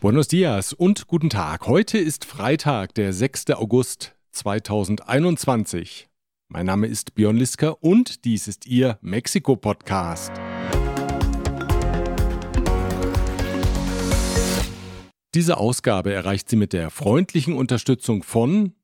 Buenos dias und guten Tag. Heute ist Freitag, der 6. August 2021. Mein Name ist Björn Lisker und dies ist Ihr Mexiko-Podcast. Diese Ausgabe erreicht sie mit der freundlichen Unterstützung von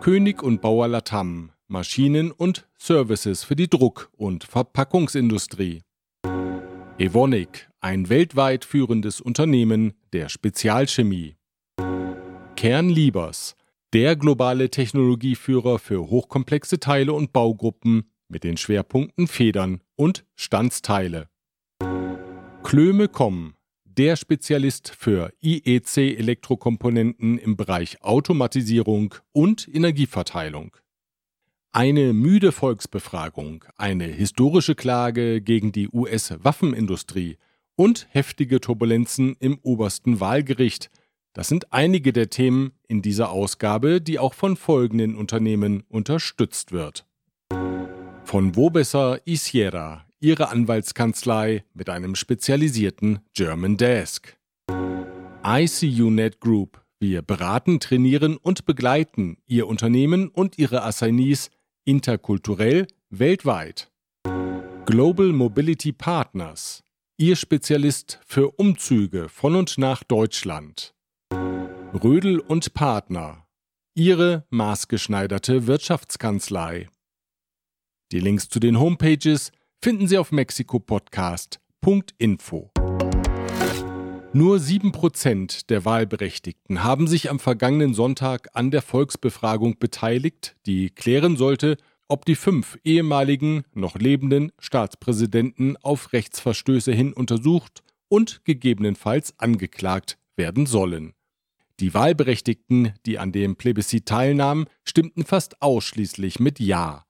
König und Bauer Latam, Maschinen und Services für die Druck- und Verpackungsindustrie. Evonik, ein weltweit führendes Unternehmen der Spezialchemie. Kernliebers, der globale Technologieführer für hochkomplexe Teile und Baugruppen mit den Schwerpunkten Federn und Standsteile. Klöme.com, der Spezialist für IEC-Elektrokomponenten im Bereich Automatisierung und Energieverteilung. Eine müde Volksbefragung, eine historische Klage gegen die US-Waffenindustrie und heftige Turbulenzen im obersten Wahlgericht. Das sind einige der Themen in dieser Ausgabe, die auch von folgenden Unternehmen unterstützt wird. Von Wobesser Isiera, ihre Anwaltskanzlei mit einem spezialisierten German Desk. ICUNet Group, wir beraten, trainieren und begleiten Ihr Unternehmen und Ihre Assignees interkulturell weltweit. Global Mobility Partners, Ihr Spezialist für Umzüge von und nach Deutschland. Rödel und Partner, Ihre maßgeschneiderte Wirtschaftskanzlei. Die Links zu den Homepages finden Sie auf mexikopodcast.info. Nur 7% der Wahlberechtigten haben sich am vergangenen Sonntag an der Volksbefragung beteiligt, die klären sollte, ob die fünf ehemaligen, noch lebenden Staatspräsidenten auf Rechtsverstöße hin untersucht und gegebenenfalls angeklagt werden sollen. Die Wahlberechtigten, die an dem Plebiszit teilnahmen, stimmten fast ausschließlich mit Ja.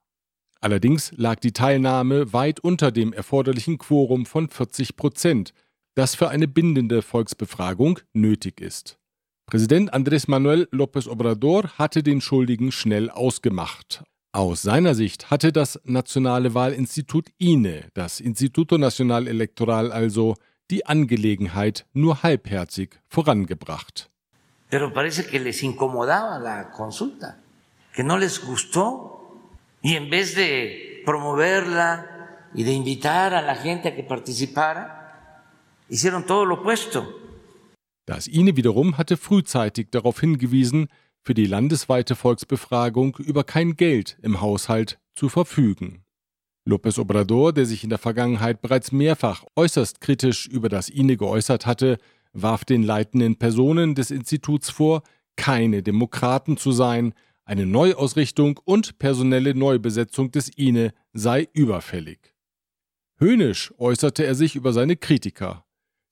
Allerdings lag die Teilnahme weit unter dem erforderlichen Quorum von 40 Prozent, das für eine bindende Volksbefragung nötig ist. Präsident Andrés Manuel López Obrador hatte den Schuldigen schnell ausgemacht. Aus seiner Sicht hatte das Nationale Wahlinstitut INE, das Instituto Nacional Electoral also, die Angelegenheit nur halbherzig vorangebracht. Pero parece que les incomodaba la consulta, que no les gustó. Y en vez de promoverla y de invitar a la gente a que participara, hicieron todo lo opuesto. Das INE wiederum hatte frühzeitig darauf hingewiesen, für die landesweite Volksbefragung über kein Geld im Haushalt zu verfügen. López Obrador, der sich in der Vergangenheit bereits mehrfach äußerst kritisch über das INE geäußert hatte, warf den leitenden Personen des Instituts vor, keine Demokraten zu sein, eine Neuausrichtung und personelle Neubesetzung des INE sei überfällig. Höhnisch äußerte er sich über seine Kritiker.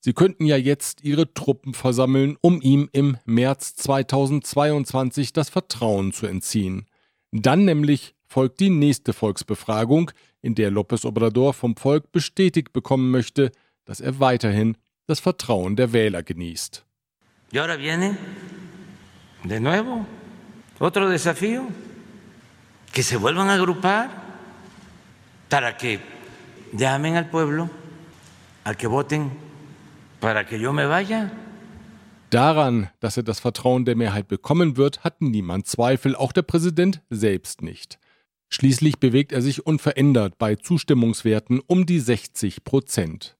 Sie könnten ja jetzt ihre Truppen versammeln, um ihm im März 2022 das Vertrauen zu entziehen. Dann nämlich folgt die nächste Volksbefragung, in der López Obrador vom Volk bestätigt bekommen möchte, dass er weiterhin das Vertrauen der Wähler genießt. Y ahora viene de nuevo otro desafío, que se vuelvan a agrupar para que llamen al pueblo a que voten para que yo me vaya. Daran, dass er das Vertrauen der Mehrheit bekommen wird, hat niemand Zweifel, auch der Präsident selbst nicht. Schließlich bewegt er sich unverändert bei Zustimmungswerten um die 60 Prozent.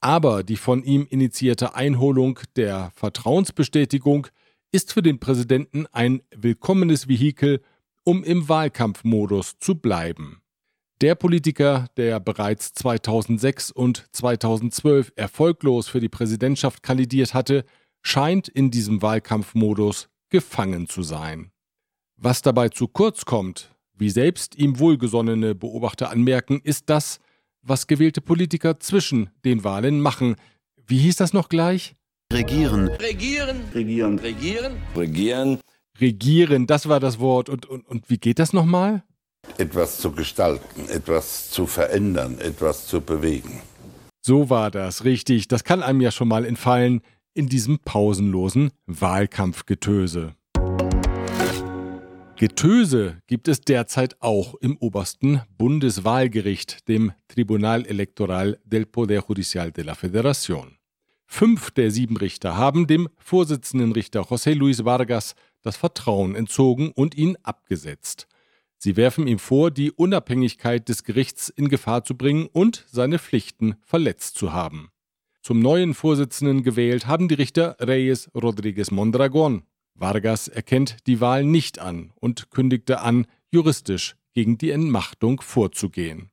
Aber die von ihm initiierte Einholung der Vertrauensbestätigung ist für den Präsidenten ein willkommenes Vehikel, um im Wahlkampfmodus zu bleiben. Der Politiker, der bereits 2006 und 2012 erfolglos für die Präsidentschaft kandidiert hatte, scheint in diesem Wahlkampfmodus gefangen zu sein. Was dabei zu kurz kommt, wie selbst ihm wohlgesonnene Beobachter anmerken, ist das, was gewählte Politiker zwischen den Wahlen machen. Wie hieß das noch gleich? Regieren. Regieren. Regieren. Regieren. Regieren. Regieren, das war das Wort. Und, und, und wie geht das nochmal? Etwas zu gestalten, etwas zu verändern, etwas zu bewegen. So war das, richtig. Das kann einem ja schon mal entfallen in diesem pausenlosen Wahlkampfgetöse. Getöse gibt es derzeit auch im obersten Bundeswahlgericht, dem Tribunal Electoral del Poder Judicial de la Federación. Fünf der sieben Richter haben dem Vorsitzenden Richter José Luis Vargas das Vertrauen entzogen und ihn abgesetzt. Sie werfen ihm vor, die Unabhängigkeit des Gerichts in Gefahr zu bringen und seine Pflichten verletzt zu haben. Zum neuen Vorsitzenden gewählt haben die Richter Reyes Rodríguez Mondragón. Vargas erkennt die Wahl nicht an und kündigte an, juristisch gegen die Entmachtung vorzugehen.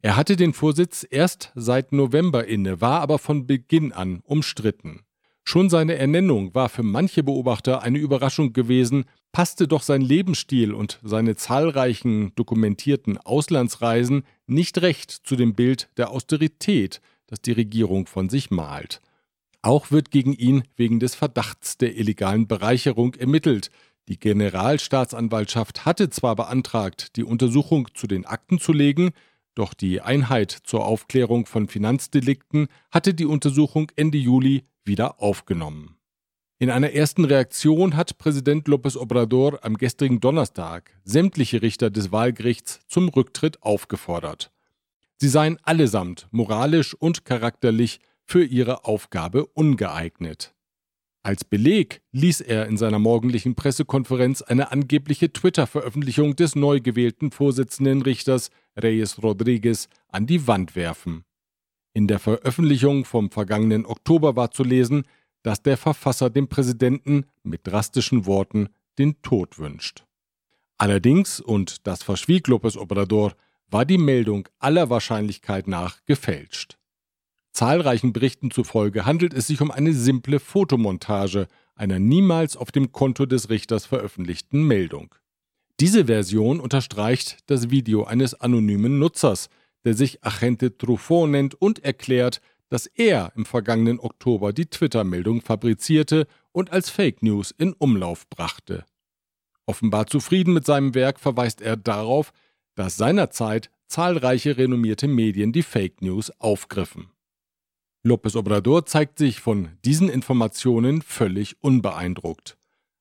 Er hatte den Vorsitz erst seit November inne, war aber von Beginn an umstritten. Schon seine Ernennung war für manche Beobachter eine Überraschung gewesen, passte doch sein Lebensstil und seine zahlreichen dokumentierten Auslandsreisen nicht recht zu dem Bild der Austerität, das die Regierung von sich malt. Auch wird gegen ihn wegen des Verdachts der illegalen Bereicherung ermittelt. Die Generalstaatsanwaltschaft hatte zwar beantragt, die Untersuchung zu den Akten zu legen, doch die Einheit zur Aufklärung von Finanzdelikten hatte die Untersuchung Ende Juli wieder aufgenommen. In einer ersten Reaktion hat Präsident López Obrador am gestrigen Donnerstag sämtliche Richter des Wahlgerichts zum Rücktritt aufgefordert. Sie seien allesamt moralisch und charakterlich für ihre Aufgabe ungeeignet. Als Beleg ließ er in seiner morgendlichen Pressekonferenz eine angebliche Twitter-Veröffentlichung des neu gewählten Vorsitzenden Richters Reyes Rodriguez an die Wand werfen. In der Veröffentlichung vom vergangenen Oktober war zu lesen, dass der Verfasser dem Präsidenten mit drastischen Worten den Tod wünscht. Allerdings, und das verschwieg López Obrador, war die Meldung aller Wahrscheinlichkeit nach gefälscht. Zahlreichen Berichten zufolge handelt es sich um eine simple Fotomontage einer niemals auf dem Konto des Richters veröffentlichten Meldung. Diese Version unterstreicht das Video eines anonymen Nutzers, der sich Agente Truffaut nennt und erklärt, dass er im vergangenen Oktober die Twitter-Meldung fabrizierte und als Fake News in Umlauf brachte. Offenbar zufrieden mit seinem Werk verweist er darauf, dass seinerzeit zahlreiche renommierte Medien die Fake News aufgriffen. López Obrador zeigt sich von diesen Informationen völlig unbeeindruckt.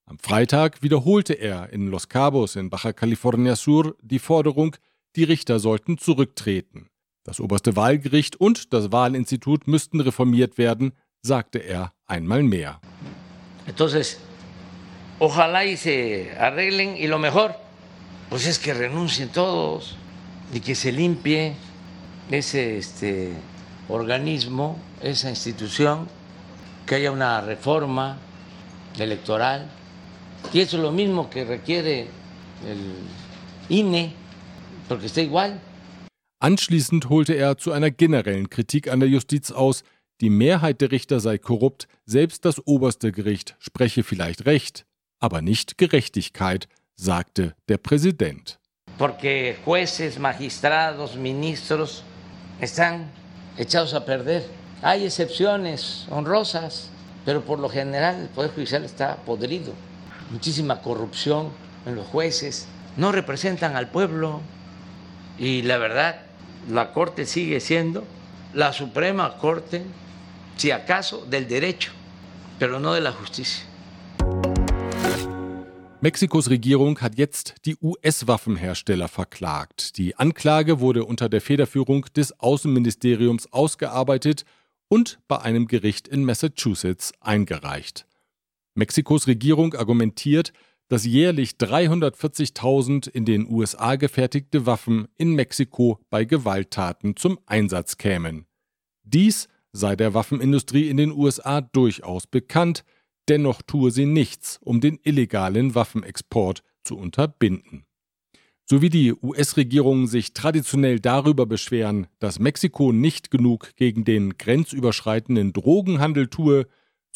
Am Freitag wiederholte er in Los Cabos in Baja California Sur die Forderung, die Richter sollten zurücktreten. Das oberste Wahlgericht und das Wahlinstitut müssten reformiert werden, sagte er einmal mehr. Entonces, ojalá y se arreglen y lo mejor, pues es que renuncien todos y que se limpie ese este, organismo, esa institución, que haya una reforma electoral. Y eso es lo mismo que requiere el INE, porque está igual. Anschließend holte er zu einer generellen Kritik an der Justiz aus, die Mehrheit der Richter sei korrupt, selbst das oberste Gericht spreche vielleicht Recht, aber nicht Gerechtigkeit, sagte der Präsident. Porque jueces, magistrados, ministros están echados a perder. Hay excepciones honrosas, pero por lo general el Poder Judicial está podrido. Muchísima corrupción en los jueces, no representan al pueblo y la verdad, la Corte sigue siendo la Suprema Corte, si acaso, del derecho, pero no de la justicia. Mexikos Regierung hat jetzt die US-Waffenhersteller verklagt. Die Anklage wurde unter der Federführung des Außenministeriums ausgearbeitet und bei einem Gericht in Massachusetts eingereicht. Mexikos Regierung argumentiert, dass jährlich 340.000 in den USA gefertigte Waffen in Mexiko bei Gewalttaten zum Einsatz kämen. Dies sei der Waffenindustrie in den USA durchaus bekannt, Dennoch tue sie nichts, um den illegalen Waffenexport zu unterbinden. So wie die US-Regierungen sich traditionell darüber beschweren, dass Mexiko nicht genug gegen den grenzüberschreitenden Drogenhandel tue,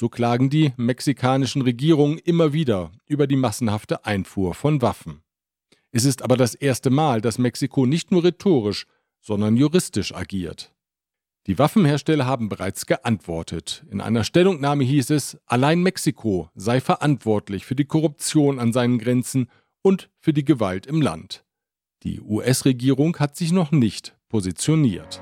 so klagen die mexikanischen Regierungen immer wieder über die massenhafte Einfuhr von Waffen. Es ist aber das erste Mal, dass Mexiko nicht nur rhetorisch, sondern juristisch agiert. Die Waffenhersteller haben bereits geantwortet. In einer Stellungnahme hieß es, allein Mexiko sei verantwortlich für die Korruption an seinen Grenzen und für die Gewalt im Land. Die US-Regierung hat sich noch nicht positioniert.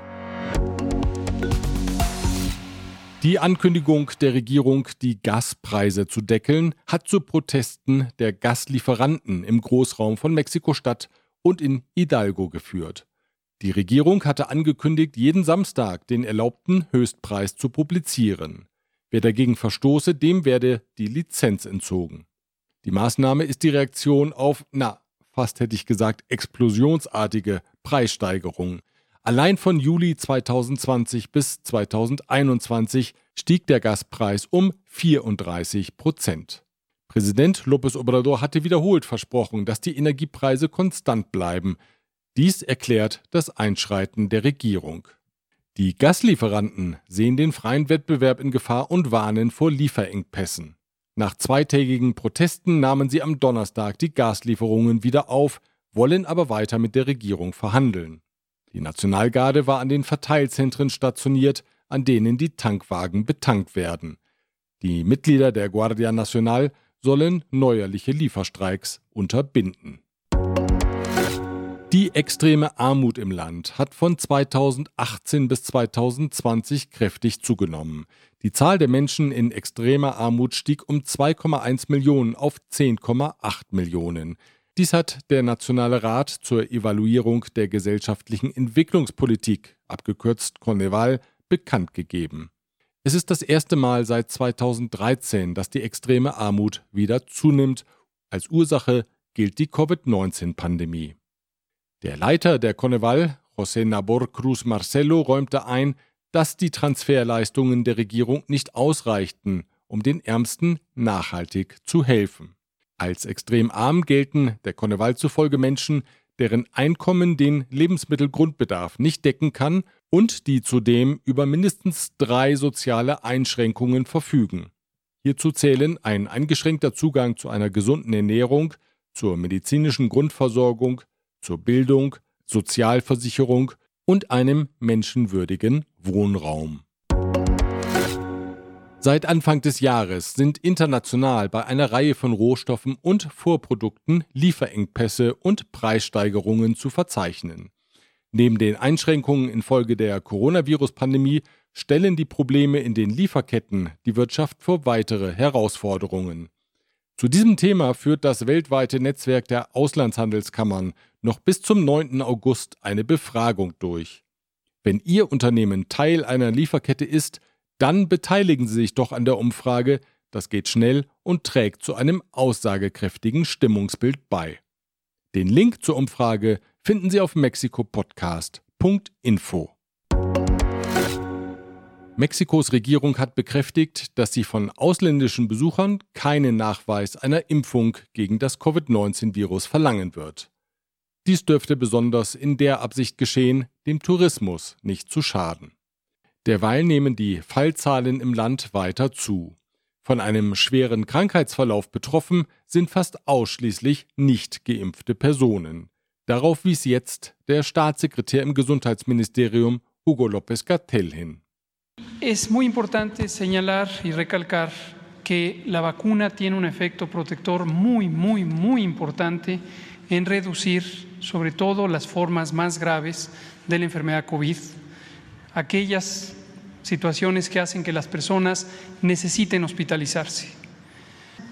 Die Ankündigung der Regierung, die Gaspreise zu deckeln, hat zu Protesten der Gaslieferanten im Großraum von Mexiko-Stadt und in Hidalgo geführt. Die Regierung hatte angekündigt, jeden Samstag den erlaubten Höchstpreis zu publizieren. Wer dagegen verstoße, dem werde die Lizenz entzogen. Die Maßnahme ist die Reaktion auf, na, fast hätte ich gesagt, explosionsartige Preissteigerungen. Allein von Juli 2020 bis 2021 stieg der Gaspreis um 34 Prozent. Präsident López Obrador hatte wiederholt versprochen, dass die Energiepreise konstant bleiben. Dies erklärt das Einschreiten der Regierung. Die Gaslieferanten sehen den freien Wettbewerb in Gefahr und warnen vor Lieferengpässen. Nach zweitägigen Protesten nahmen sie am Donnerstag die Gaslieferungen wieder auf, wollen aber weiter mit der Regierung verhandeln. Die Nationalgarde war an den Verteilzentren stationiert, an denen die Tankwagen betankt werden. Die Mitglieder der Guardia Nacional sollen neuerliche Lieferstreiks unterbinden. Die extreme Armut im Land hat von 2018 bis 2020 kräftig zugenommen. Die Zahl der Menschen in extremer Armut stieg um 2,1 Millionen auf 10,8 Millionen. Dies hat der Nationale Rat zur Evaluierung der gesellschaftlichen Entwicklungspolitik, abgekürzt Conneval, bekannt gegeben. Es ist das erste Mal seit 2013, dass die extreme Armut wieder zunimmt. Als Ursache gilt die Covid-19-Pandemie. Der Leiter der Conneval, José Nabor Cruz Marcelo, räumte ein, dass die Transferleistungen der Regierung nicht ausreichten, um den Ärmsten nachhaltig zu helfen. Als extrem arm gelten der Conneval zufolge Menschen, deren Einkommen den Lebensmittelgrundbedarf nicht decken kann und die zudem über mindestens drei soziale Einschränkungen verfügen. Hierzu zählen ein eingeschränkter Zugang zu einer gesunden Ernährung, zur medizinischen Grundversorgung, zur Bildung, Sozialversicherung und einem menschenwürdigen Wohnraum. Seit Anfang des Jahres sind international bei einer Reihe von Rohstoffen und Vorprodukten Lieferengpässe und Preissteigerungen zu verzeichnen. Neben den Einschränkungen infolge der Coronavirus-Pandemie stellen die Probleme in den Lieferketten die Wirtschaft vor weitere Herausforderungen. Zu diesem Thema führt das weltweite Netzwerk der Auslandshandelskammern noch bis zum 9. August eine Befragung durch. Wenn Ihr Unternehmen Teil einer Lieferkette ist, dann beteiligen Sie sich doch an der Umfrage, das geht schnell und trägt zu einem aussagekräftigen Stimmungsbild bei. Den Link zur Umfrage finden Sie auf mexikopodcast.info. Mexikos Regierung hat bekräftigt, dass sie von ausländischen Besuchern keinen Nachweis einer Impfung gegen das Covid-19-Virus verlangen wird. Dies dürfte besonders in der Absicht geschehen, dem Tourismus nicht zu schaden. Derweil nehmen die Fallzahlen im Land weiter zu. Von einem schweren Krankheitsverlauf betroffen sind fast ausschließlich nicht geimpfte Personen. Darauf wies jetzt der Staatssekretär im Gesundheitsministerium Hugo López Gatell hin. Es muy importante señalar y recalcar que la vacuna tiene un efecto protector muy, muy, muy importante en reducir sobre todo las formas más graves de la enfermedad COVID aquellas situaciones que hacen que las personas necesiten hospitalizarse.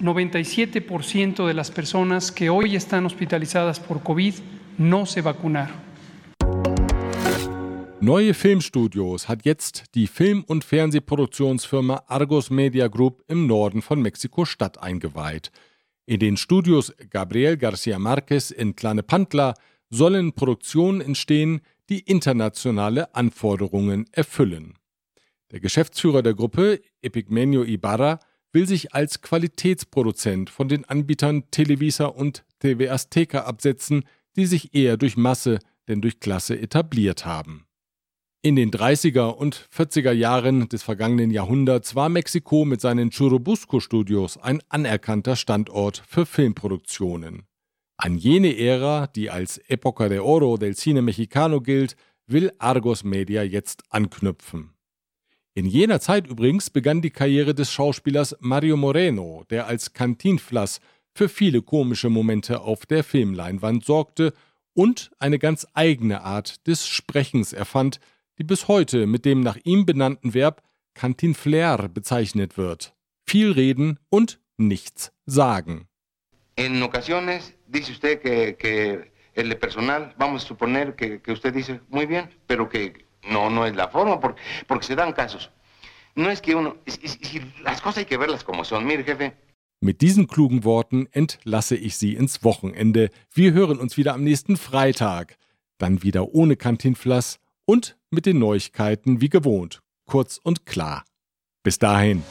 97% de las personas que hoy están hospitalizadas por COVID no se vacunaron. Neue Filmstudios hat jetzt die Film- und Fernsehproduktionsfirma Argos Media Group im Norden von Mexiko-Stadt eingeweiht. In den Studios Gabriel García Márquez in Tlanepantla sollen Produktionen entstehen, die internationale Anforderungen erfüllen. Der Geschäftsführer der Gruppe, Epigmenio Ibarra, will sich als Qualitätsproduzent von den Anbietern Televisa und TV Azteca absetzen, die sich eher durch Masse denn durch Klasse etabliert haben. In den 30er und 40er Jahren des vergangenen Jahrhunderts war Mexiko mit seinen Churubusco-Studios ein anerkannter Standort für Filmproduktionen. An jene Ära, die als Época de Oro del Cine Mexicano gilt, will Argos Media jetzt anknüpfen. In jener Zeit übrigens begann die Karriere des Schauspielers Mario Moreno, der als Cantinflas für viele komische Momente auf der Filmleinwand sorgte und eine ganz eigene Art des Sprechens erfand, die bis heute mit dem nach ihm benannten Verb Cantinflair bezeichnet wird. Viel reden und nichts sagen. En ocasiones dice usted que, que el personal, vamos a suponer que, que, usted dice muy bien, pero que no, no es la forma, porque, porque se dan casos. No es que uno, es- es- es- las cosas hay que verlas como son. Mire, jefe, Mit diesen klugen Worten entlasse ich Sie ins Wochenende. Wir hören uns wieder am nächsten Freitag. Dann wieder ohne Kantinflas und mit den Neuigkeiten wie gewohnt. Kurz und klar. Bis dahin.